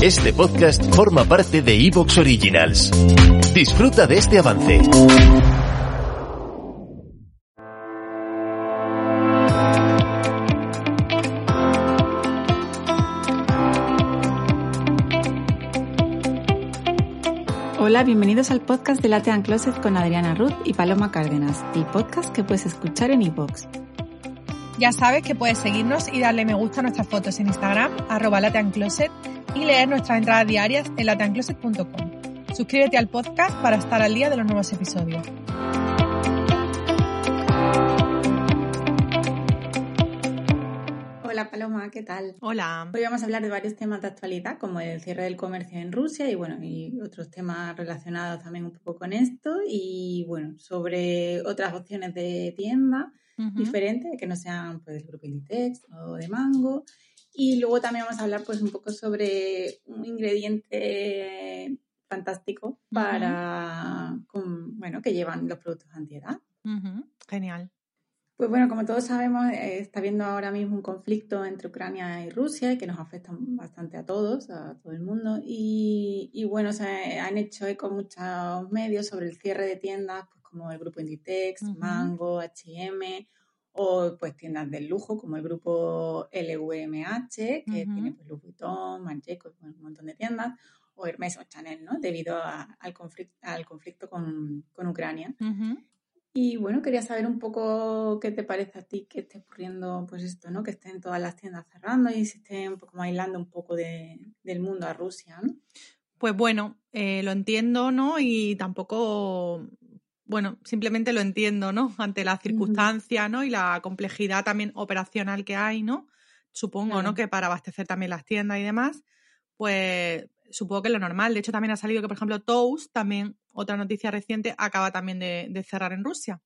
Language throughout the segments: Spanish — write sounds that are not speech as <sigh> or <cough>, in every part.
Este podcast forma parte de Evox Originals. Disfruta de este avance. Hola, bienvenidos al podcast de Latean Closet con Adriana Ruth y Paloma Cárdenas, el podcast que puedes escuchar en iVoox. Ya sabes que puedes seguirnos y darle me gusta a nuestras fotos en Instagram, arroba lateancloset, y leer nuestras entradas diarias en lateancloset.com. Suscríbete al podcast para estar al día de los nuevos episodios. Hola Paloma, ¿qué tal? Hola. Hoy vamos a hablar de varios temas de actualidad, como el cierre del comercio en Rusia y bueno, y otros temas relacionados también un poco con esto y bueno, sobre otras opciones de tienda diferentes que no sean pues del grupo Inditex o de Mango y luego también vamos a hablar pues un poco sobre un ingrediente fantástico para, bueno, que llevan los productos antiedad. Genial. Pues bueno, como todos sabemos, eh, está habiendo ahora mismo un conflicto entre Ucrania y Rusia que nos afecta bastante a todos, a todo el mundo. Y, bueno, se han hecho eco muchos medios sobre el cierre de tiendas pues, como el grupo Inditex, Mango, H&M pues tiendas del lujo como el grupo LVMH, que tiene pues Louis Vuitton, Marc un montón de tiendas, o Hermes o Chanel, ¿no? Debido al, conflicto, al conflicto con, Ucrania. Y bueno, quería saber un poco qué te parece a ti que esté ocurriendo, pues esto, ¿no? Que estén todas las tiendas cerrando y se estén un poco aislando un poco del mundo a Rusia, ¿no? Pues bueno, eh, lo entiendo, ¿no? Y tampoco bueno, simplemente lo entiendo, ¿no? Ante la circunstancia, ¿no? Y la complejidad también operacional que hay, ¿no? Supongo, ¿no? Que para abastecer también las tiendas y demás, pues supongo que es lo normal. De hecho, también ha salido que, por ejemplo, Toast, también otra noticia reciente, acaba también de, cerrar en Rusia.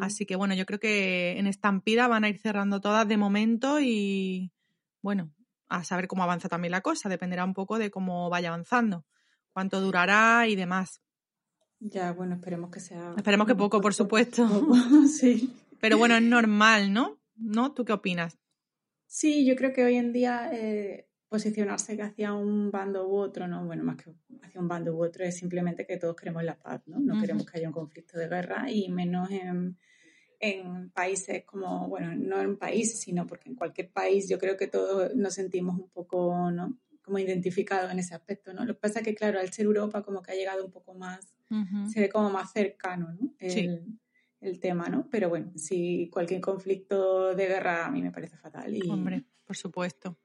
Así que bueno, yo creo que en estampida van a ir cerrando todas de momento y bueno, a saber cómo avanza también la cosa. Dependerá un poco de cómo vaya avanzando, cuánto durará y demás. Ya, bueno, esperemos que sea. Esperemos que poco, por supuesto. <laughs> <laughs> sí. Pero bueno, es normal, ¿no? ¿No? ¿Tú qué opinas? Sí, yo creo que hoy en día eh, posicionarse hacia un bando u otro, ¿no? Bueno, más que hacia un bando u otro, es simplemente que todos queremos la paz, ¿no? No queremos que haya un conflicto de guerra y menos en, en países como, bueno, no en países, sino porque en cualquier país yo creo que todos nos sentimos un poco, ¿no? Como identificados en ese aspecto, ¿no? Lo que pasa es que, claro, al ser Europa como que ha llegado un poco más se ve como más cercano ¿no? el, tema, ¿no? Pero bueno, si cualquier conflicto de guerra a mí me parece fatal. Y, Hombre, por supuesto.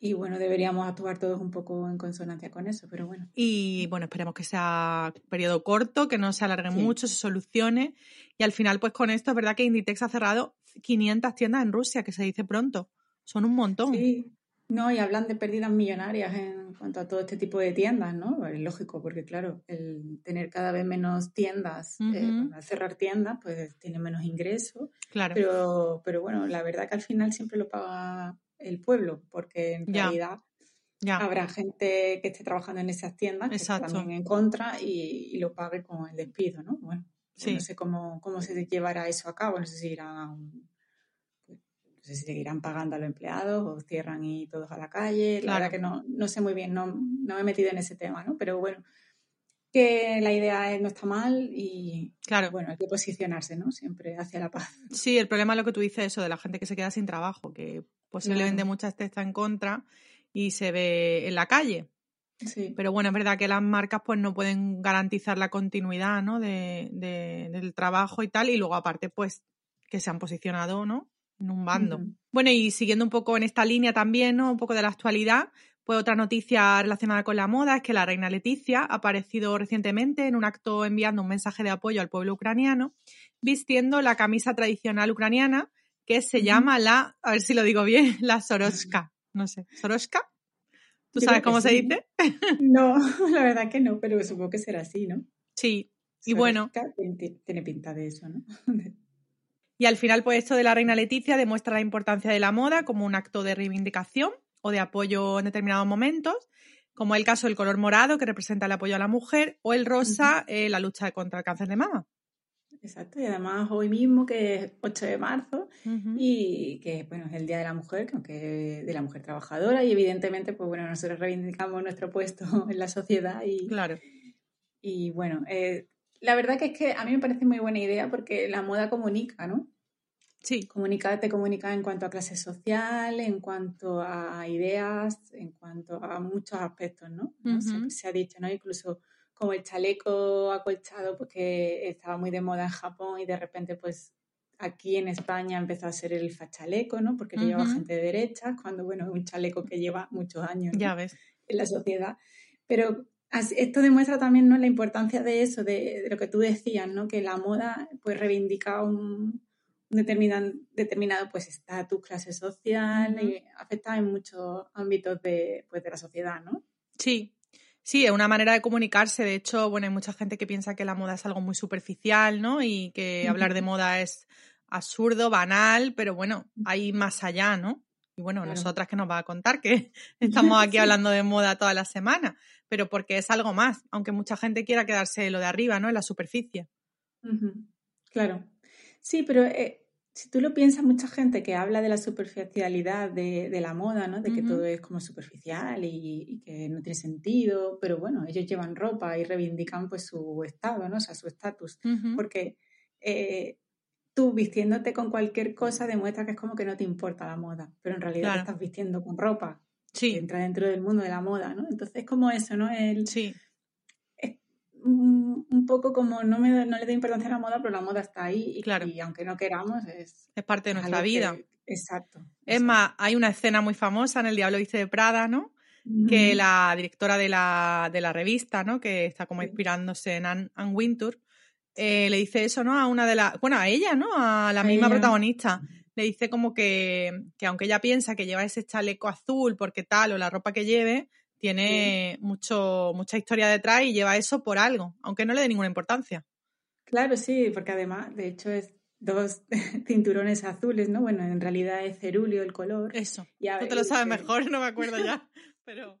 Y bueno, deberíamos actuar todos un poco en consonancia con eso, pero bueno. Y bueno, esperemos que sea un periodo corto, que no se alargue mucho, se solucione. Y al final, pues con esto es verdad que Inditex ha cerrado 500 tiendas en Rusia, que se dice pronto. Son un montón. Sí, no, y hablan de pérdidas millonarias en cuanto a todo este tipo de tiendas, ¿no? Es lógico, porque claro, el tener cada vez menos tiendas, eh, al cerrar tiendas, pues tiene menos ingresos. Claro. Pero, pero bueno, la verdad que al final siempre lo paga el pueblo, porque en realidad habrá gente que esté trabajando en esas tiendas que está también en contra y, lo pague con el despido, ¿no? Bueno, no sé cómo, cómo se llevará eso a cabo, no sé si irá a un sé si seguirán pagando a los empleados o cierran y todos a la calle. La verdad que no, no sé muy bien, no, no me he metido en ese tema, ¿no? Pero bueno, que la idea no está mal y claro. bueno, hay que posicionarse, ¿no? Siempre hacia la paz. Sí, el problema es lo que tú dices, eso de la gente que se queda sin trabajo, que posiblemente muchas te está en contra y se ve en la calle. Sí. Pero bueno, es verdad que las marcas pues no pueden garantizar la continuidad ¿no? de, del trabajo y tal, y luego aparte pues que se han posicionado, ¿no? En un bando. Bueno, y siguiendo un poco en esta línea también, ¿no? Un poco de la actualidad, pues otra noticia relacionada con la moda es que la reina Leticia ha aparecido recientemente en un acto enviando un mensaje de apoyo al pueblo ucraniano, vistiendo la camisa tradicional ucraniana que se llama la, a ver si lo digo bien, la Soroska. <laughs> No sé, ¿Soroska? ¿Tú sabes cómo se dice? <laughs> No, <laughs> la verdad que no, pero supongo que será así, ¿no? Sí, y bueno. Tiene pinta de eso, ¿no? Y al final, pues esto de la reina Leticia demuestra la importancia de la moda como un acto de reivindicación o de apoyo en determinados momentos, como el caso del color morado, que representa el apoyo a la mujer, o el rosa, eh, la lucha contra el cáncer de mama. exacto. Y además hoy mismo, que es 8 de marzo, y que bueno, es el Día de la Mujer, aunque de la mujer trabajadora, y evidentemente, pues bueno, nosotros reivindicamos nuestro puesto <laughs> en la sociedad y, claro. y bueno, eh, la verdad que es que a mí me parece muy buena idea porque la moda comunica, ¿no? Sí. Comunica, te comunica en cuanto a clase social, en cuanto a ideas, en cuanto a muchos aspectos, ¿no? se, ha dicho, ¿no? Incluso como el chaleco acolchado, porque pues, estaba muy de moda en Japón y de repente, pues aquí en España empezó a ser el fachaleco, ¿no? Porque lleva gente de derecha, cuando, bueno, es un chaleco que lleva muchos años ya ves. en la sociedad. Pero esto demuestra también ¿no? la importancia de eso, de, lo que tú decías, ¿no? que la moda pues reivindica un, determinado, determinado pues estatus, clase social, y afecta en muchos ámbitos de, pues, de la sociedad, ¿no? Sí, Sí, es una manera de comunicarse. De hecho, bueno, hay mucha gente que piensa que la moda es algo muy superficial, ¿no? Y que hablar de moda es absurdo, banal, pero bueno, hay más allá, ¿no? Y bueno, nosotras que nos va a contar que <laughs> <laughs> estamos aquí hablando de moda toda la semana pero porque es algo más, aunque mucha gente quiera quedarse lo de arriba, ¿no? En la superficie. Claro. Sí, pero eh, si tú lo piensas, mucha gente que habla de la superficialidad de, la moda, ¿no? De que todo es como superficial y, que no tiene sentido, pero bueno, ellos llevan ropa y reivindican pues su estado, ¿no? O sea, su estatus. Porque eh, tú vistiéndote con cualquier cosa demuestra que es como que no te importa la moda, pero en realidad te estás vistiendo con ropa sí. entra dentro del mundo de la moda, ¿no? Entonces es como eso, ¿no? El, sí. Es un poco como no, me, no le doy importancia a la moda, pero la moda está ahí y, claro. y aunque no queramos es... Es parte de nuestra vida. exacto. Es más, hay una escena muy famosa en El Diablo Viste de Prada, ¿no? Que la directora de la, de la revista, ¿no? Que está como inspirándose en Anne, Wintour, eh, le dice eso, ¿no? A una de las... Bueno, a ella, ¿no? A la misma protagonista le dice como que, que, aunque ella piensa que lleva ese chaleco azul porque tal o la ropa que lleve, tiene mucho, mucha historia detrás y lleva eso por algo, aunque no le dé ninguna importancia. Claro, sí, porque además, de hecho, es dos <laughs> cinturones azules, ¿no? Bueno, en realidad es cerúleo el color. Eso. Ya, te lo sabes mejor, <laughs> no me acuerdo ya, <laughs> pero...